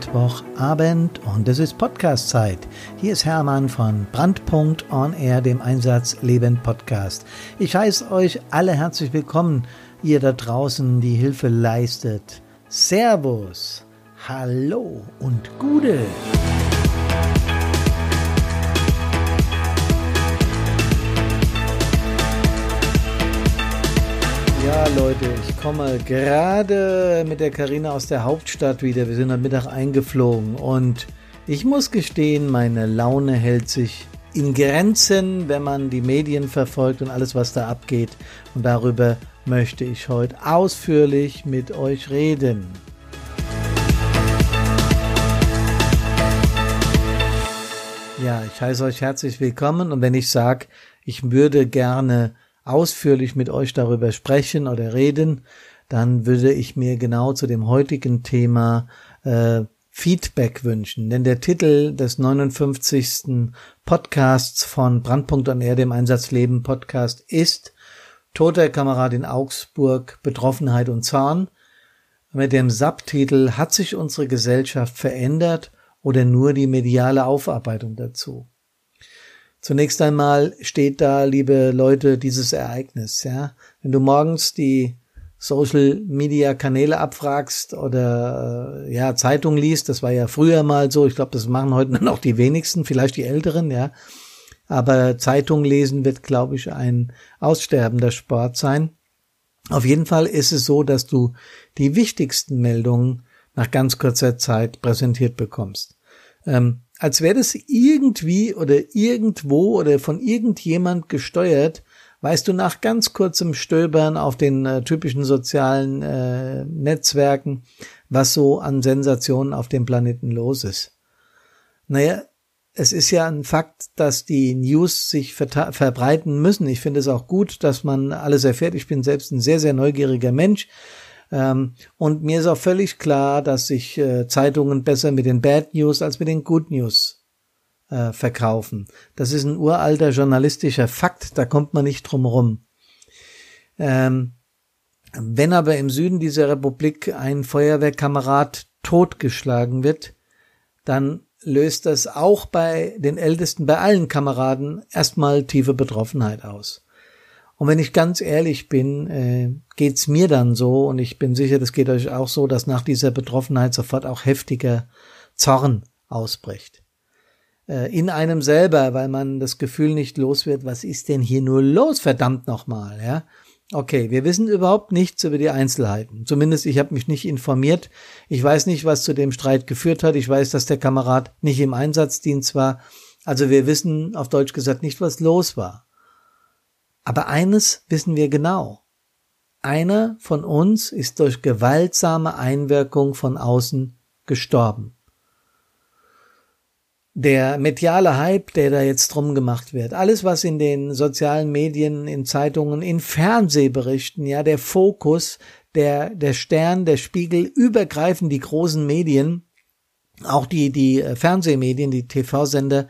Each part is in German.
Mittwochabend und es ist Podcast-Zeit. Hier ist Hermann von Brandpunkt On Air, dem Einsatz Leben Podcast. Ich heiße euch alle herzlich willkommen, ihr da draußen, die Hilfe leistet. Servus, Hallo und Gude. Ja, Leute, ich komme gerade mit der Karina aus der Hauptstadt wieder. Wir sind am Mittag eingeflogen und ich muss gestehen, meine Laune hält sich in Grenzen, wenn man die Medien verfolgt und alles, was da abgeht. Und darüber möchte ich heute ausführlich mit euch reden. Ja, ich heiße euch herzlich willkommen und wenn ich sage, ich würde gerne ausführlich mit euch darüber sprechen oder reden, dann würde ich mir genau zu dem heutigen Thema äh, Feedback wünschen. Denn der Titel des 59. Podcasts von Brandpunkt an Erde im Einsatzleben Podcast ist Toter Kamerad in Augsburg, Betroffenheit und Zorn. Mit dem Subtitel Hat sich unsere Gesellschaft verändert oder nur die mediale Aufarbeitung dazu? Zunächst einmal steht da, liebe Leute, dieses Ereignis, ja. Wenn du morgens die Social Media Kanäle abfragst oder äh, ja Zeitung liest, das war ja früher mal so, ich glaube, das machen heute noch die wenigsten, vielleicht die Älteren, ja. Aber Zeitung lesen wird, glaube ich, ein aussterbender Sport sein. Auf jeden Fall ist es so, dass du die wichtigsten Meldungen nach ganz kurzer Zeit präsentiert bekommst. Ähm, als wäre das irgendwie oder irgendwo oder von irgendjemand gesteuert, weißt du nach ganz kurzem Stöbern auf den äh, typischen sozialen äh, Netzwerken, was so an Sensationen auf dem Planeten los ist. Naja, es ist ja ein Fakt, dass die News sich verbreiten müssen. Ich finde es auch gut, dass man alles erfährt. Ich bin selbst ein sehr, sehr neugieriger Mensch. Ähm, und mir ist auch völlig klar, dass sich äh, Zeitungen besser mit den Bad News als mit den Good News äh, verkaufen. Das ist ein uralter journalistischer Fakt, da kommt man nicht drum rum. Ähm, wenn aber im Süden dieser Republik ein Feuerwehrkamerad totgeschlagen wird, dann löst das auch bei den Ältesten, bei allen Kameraden erstmal tiefe Betroffenheit aus. Und wenn ich ganz ehrlich bin, äh, geht's mir dann so, und ich bin sicher, das geht euch auch so, dass nach dieser Betroffenheit sofort auch heftiger Zorn ausbricht. Äh, in einem selber, weil man das Gefühl nicht los wird, was ist denn hier nur los, verdammt nochmal, ja. Okay, wir wissen überhaupt nichts über die Einzelheiten. Zumindest ich habe mich nicht informiert. Ich weiß nicht, was zu dem Streit geführt hat. Ich weiß, dass der Kamerad nicht im Einsatzdienst war. Also wir wissen auf Deutsch gesagt nicht, was los war. Aber eines wissen wir genau. Einer von uns ist durch gewaltsame Einwirkung von außen gestorben. Der mediale Hype, der da jetzt drum gemacht wird, alles was in den sozialen Medien, in Zeitungen, in Fernsehberichten, ja, der Fokus, der, der Stern, der Spiegel, übergreifen die großen Medien, auch die, die Fernsehmedien, die TV-Sender,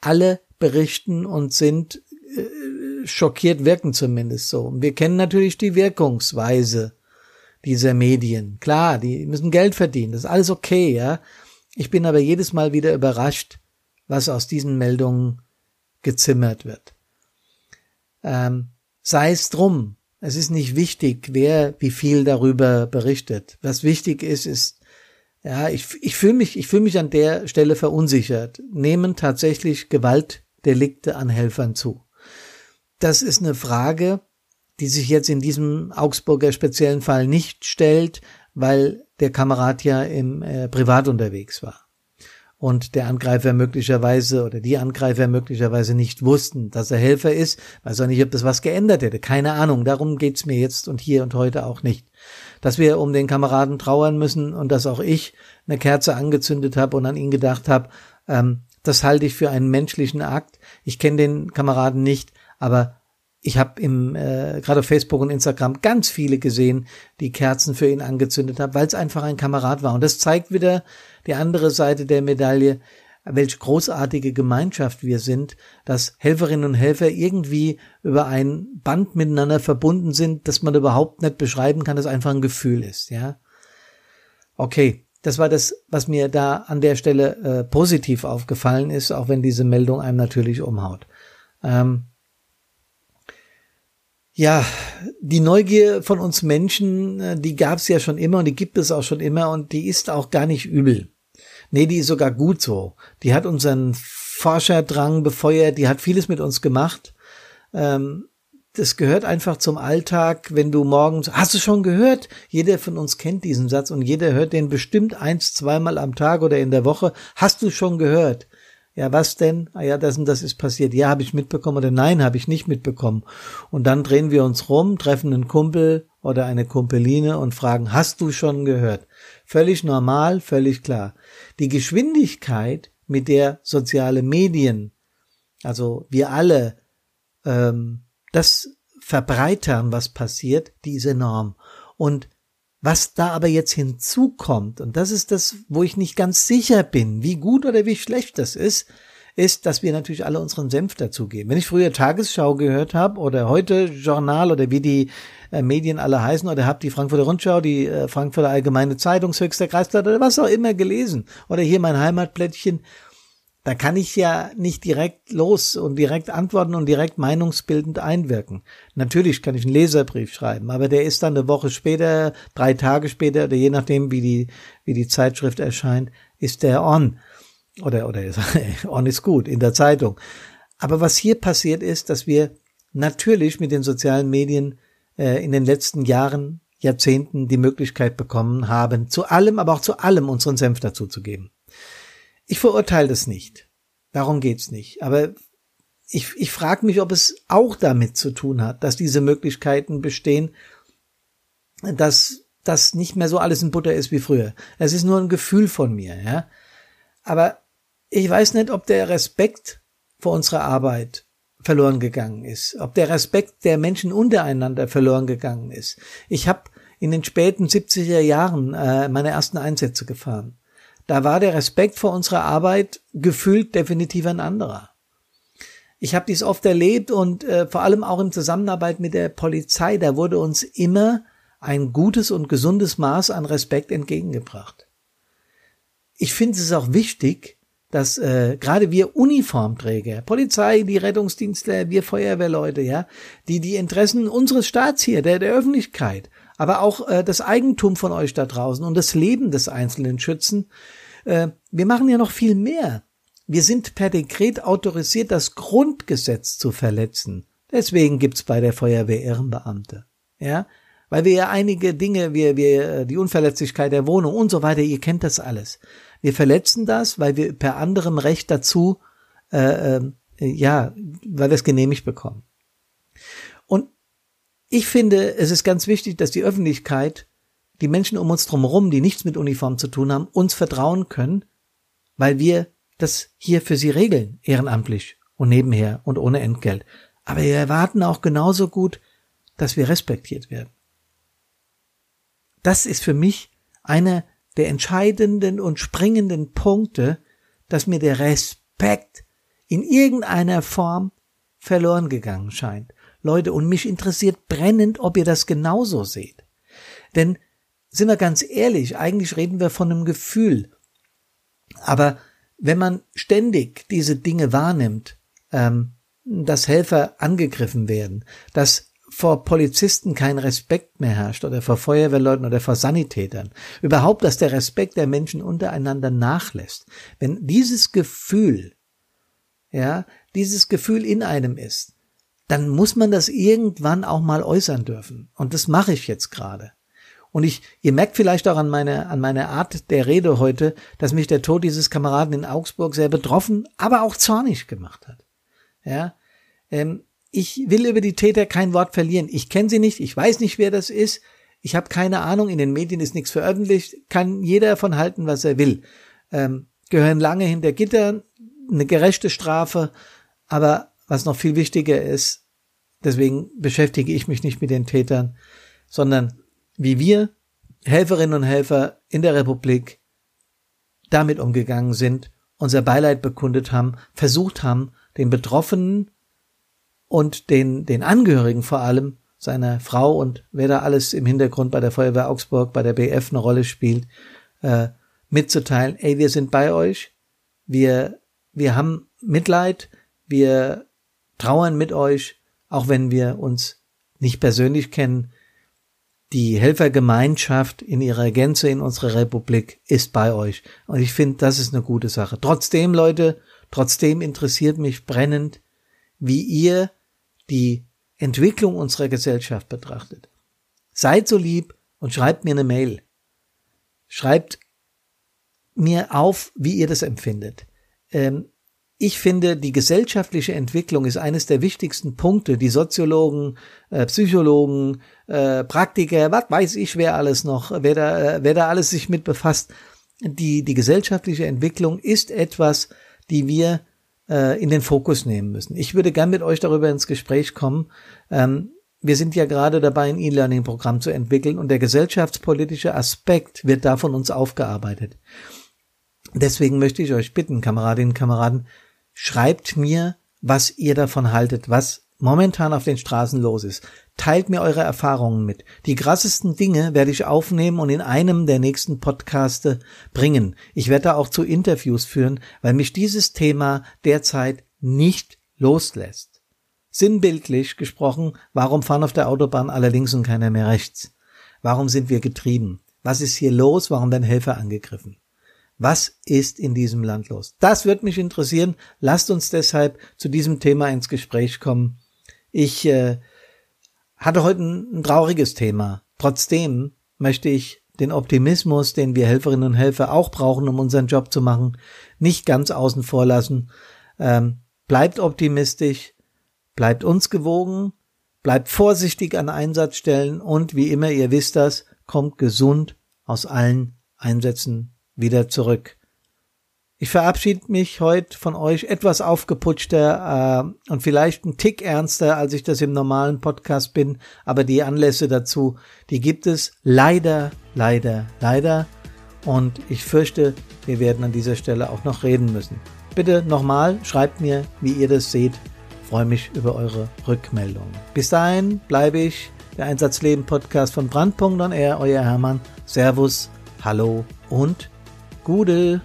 alle berichten und sind äh, schockiert wirken zumindest so. Und wir kennen natürlich die Wirkungsweise dieser Medien. Klar, die müssen Geld verdienen, das ist alles okay, ja. Ich bin aber jedes Mal wieder überrascht, was aus diesen Meldungen gezimmert wird. Ähm, sei es drum, es ist nicht wichtig, wer wie viel darüber berichtet. Was wichtig ist, ist, ja, ich, ich fühle mich, ich fühle mich an der Stelle verunsichert. Nehmen tatsächlich Gewaltdelikte an Helfern zu? Das ist eine Frage, die sich jetzt in diesem Augsburger speziellen Fall nicht stellt, weil der Kamerad ja im äh, Privat unterwegs war und der Angreifer möglicherweise oder die Angreifer möglicherweise nicht wussten, dass er Helfer ist. Weiß auch nicht, ob das was geändert hätte. Keine Ahnung. Darum geht's mir jetzt und hier und heute auch nicht. Dass wir um den Kameraden trauern müssen und dass auch ich eine Kerze angezündet habe und an ihn gedacht habe, ähm, das halte ich für einen menschlichen Akt. Ich kenne den Kameraden nicht, aber ich habe im äh, gerade auf Facebook und Instagram ganz viele gesehen, die Kerzen für ihn angezündet haben, weil es einfach ein Kamerad war. Und das zeigt wieder die andere Seite der Medaille, welch großartige Gemeinschaft wir sind, dass Helferinnen und Helfer irgendwie über ein Band miteinander verbunden sind, dass man überhaupt nicht beschreiben kann, das einfach ein Gefühl ist, ja. Okay, das war das, was mir da an der Stelle äh, positiv aufgefallen ist, auch wenn diese Meldung einem natürlich umhaut. Ähm, ja, die Neugier von uns Menschen, äh, die gab es ja schon immer und die gibt es auch schon immer und die ist auch gar nicht übel. Nee, die ist sogar gut so. Die hat unseren Forscherdrang befeuert, die hat vieles mit uns gemacht. Ähm, das gehört einfach zum Alltag, wenn du morgens, hast du schon gehört? Jeder von uns kennt diesen Satz und jeder hört den bestimmt eins, zweimal am Tag oder in der Woche. Hast du schon gehört? Ja, was denn? Ah ja, das und das ist passiert. Ja, habe ich mitbekommen oder nein, habe ich nicht mitbekommen. Und dann drehen wir uns rum, treffen einen Kumpel oder eine Kumpeline und fragen, hast du schon gehört? Völlig normal, völlig klar. Die Geschwindigkeit, mit der soziale Medien, also wir alle, ähm, das verbreitern, was passiert, die ist enorm. Und was da aber jetzt hinzukommt, und das ist das, wo ich nicht ganz sicher bin, wie gut oder wie schlecht das ist, ist, dass wir natürlich alle unseren Senf dazugeben. Wenn ich früher Tagesschau gehört habe oder heute Journal oder wie die äh, Medien alle heißen oder habe die Frankfurter Rundschau, die äh, Frankfurter Allgemeine Zeitung, höchster Kreisblatt oder was auch immer gelesen oder hier mein Heimatblättchen da kann ich ja nicht direkt los und direkt antworten und direkt meinungsbildend einwirken. Natürlich kann ich einen Leserbrief schreiben, aber der ist dann eine Woche später, drei Tage später oder je nachdem, wie die, wie die Zeitschrift erscheint, ist der on. Oder, oder on ist gut in der Zeitung. Aber was hier passiert ist, dass wir natürlich mit den sozialen Medien äh, in den letzten Jahren, Jahrzehnten die Möglichkeit bekommen haben, zu allem, aber auch zu allem unseren Senf dazuzugeben. Ich verurteile das nicht. Darum geht's nicht. Aber ich, ich frage mich, ob es auch damit zu tun hat, dass diese Möglichkeiten bestehen, dass das nicht mehr so alles in Butter ist wie früher. Es ist nur ein Gefühl von mir, ja. Aber ich weiß nicht, ob der Respekt vor unserer Arbeit verloren gegangen ist, ob der Respekt der Menschen untereinander verloren gegangen ist. Ich habe in den späten 70er Jahren äh, meine ersten Einsätze gefahren da war der Respekt vor unserer Arbeit gefühlt definitiv ein anderer. Ich habe dies oft erlebt und äh, vor allem auch in Zusammenarbeit mit der Polizei, da wurde uns immer ein gutes und gesundes Maß an Respekt entgegengebracht. Ich finde es auch wichtig, dass äh, gerade wir Uniformträger, Polizei, die Rettungsdienstler, wir Feuerwehrleute, ja, die die Interessen unseres Staats hier, der der Öffentlichkeit, aber auch äh, das Eigentum von euch da draußen und das Leben des Einzelnen schützen, äh, wir machen ja noch viel mehr. Wir sind per Dekret autorisiert, das Grundgesetz zu verletzen. Deswegen gibt's bei der Feuerwehr Ehrenbeamte. Ja, weil wir ja einige Dinge, wir, wir, die Unverletzlichkeit der Wohnung und so weiter, ihr kennt das alles. Wir verletzen das, weil wir per anderem Recht dazu, äh, äh, ja, weil wir es genehmigt bekommen. Und ich finde, es ist ganz wichtig, dass die Öffentlichkeit die Menschen um uns drumherum, die nichts mit Uniform zu tun haben, uns vertrauen können, weil wir das hier für sie regeln, ehrenamtlich und nebenher und ohne Entgelt. Aber wir erwarten auch genauso gut, dass wir respektiert werden. Das ist für mich einer der entscheidenden und springenden Punkte, dass mir der Respekt in irgendeiner Form verloren gegangen scheint. Leute, und mich interessiert brennend, ob ihr das genauso seht. Denn sind wir ganz ehrlich, eigentlich reden wir von einem Gefühl. Aber wenn man ständig diese Dinge wahrnimmt, ähm, dass Helfer angegriffen werden, dass vor Polizisten kein Respekt mehr herrscht oder vor Feuerwehrleuten oder vor Sanitätern, überhaupt, dass der Respekt der Menschen untereinander nachlässt. Wenn dieses Gefühl, ja, dieses Gefühl in einem ist, dann muss man das irgendwann auch mal äußern dürfen. Und das mache ich jetzt gerade. Und ich, ihr merkt vielleicht auch an meiner, an meiner Art der Rede heute, dass mich der Tod dieses Kameraden in Augsburg sehr betroffen, aber auch zornig gemacht hat. Ja, ähm, ich will über die Täter kein Wort verlieren. Ich kenne sie nicht, ich weiß nicht, wer das ist. Ich habe keine Ahnung, in den Medien ist nichts veröffentlicht, kann jeder davon halten, was er will. Ähm, gehören lange hinter Gittern, eine gerechte Strafe, aber was noch viel wichtiger ist, deswegen beschäftige ich mich nicht mit den Tätern, sondern wie wir Helferinnen und Helfer in der Republik damit umgegangen sind, unser Beileid bekundet haben, versucht haben, den Betroffenen und den, den Angehörigen vor allem seiner Frau und wer da alles im Hintergrund bei der Feuerwehr Augsburg, bei der BF eine Rolle spielt, äh, mitzuteilen, ey, wir sind bei euch, wir, wir haben Mitleid, wir trauern mit euch, auch wenn wir uns nicht persönlich kennen. Die Helfergemeinschaft in ihrer Gänze in unserer Republik ist bei euch. Und ich finde, das ist eine gute Sache. Trotzdem, Leute, trotzdem interessiert mich brennend, wie ihr die Entwicklung unserer Gesellschaft betrachtet. Seid so lieb und schreibt mir eine Mail. Schreibt mir auf, wie ihr das empfindet. Ähm, ich finde, die gesellschaftliche Entwicklung ist eines der wichtigsten Punkte, die Soziologen, äh, Psychologen, äh, Praktiker, was weiß ich, wer alles noch, wer da, äh, wer da alles sich mit befasst. Die, die gesellschaftliche Entwicklung ist etwas, die wir äh, in den Fokus nehmen müssen. Ich würde gern mit euch darüber ins Gespräch kommen. Ähm, wir sind ja gerade dabei, ein E-Learning-Programm zu entwickeln und der gesellschaftspolitische Aspekt wird da von uns aufgearbeitet. Deswegen möchte ich euch bitten, Kameradinnen und Kameraden, schreibt mir, was ihr davon haltet, was momentan auf den Straßen los ist. Teilt mir eure Erfahrungen mit. Die krassesten Dinge werde ich aufnehmen und in einem der nächsten Podcaste bringen. Ich werde da auch zu Interviews führen, weil mich dieses Thema derzeit nicht loslässt. Sinnbildlich gesprochen, warum fahren auf der Autobahn alle links und keiner mehr rechts? Warum sind wir getrieben? Was ist hier los? Warum werden Helfer angegriffen? Was ist in diesem Land los? Das wird mich interessieren. Lasst uns deshalb zu diesem Thema ins Gespräch kommen. Ich äh, hatte heute ein, ein trauriges Thema. Trotzdem möchte ich den Optimismus, den wir Helferinnen und Helfer auch brauchen, um unseren Job zu machen, nicht ganz außen vor lassen. Ähm, bleibt optimistisch, Bleibt uns gewogen, bleibt vorsichtig an Einsatzstellen und wie immer, ihr wisst das, kommt gesund aus allen Einsätzen wieder zurück. Ich verabschiede mich heute von euch etwas aufgeputschter äh, und vielleicht ein Tick ernster, als ich das im normalen Podcast bin, aber die Anlässe dazu, die gibt es leider, leider, leider und ich fürchte, wir werden an dieser Stelle auch noch reden müssen. Bitte nochmal, schreibt mir, wie ihr das seht freue mich über eure Rückmeldung. Bis dahin bleibe ich der Einsatzleben Podcast von Brandpunkt und er, euer Hermann. Servus, hallo und Gude.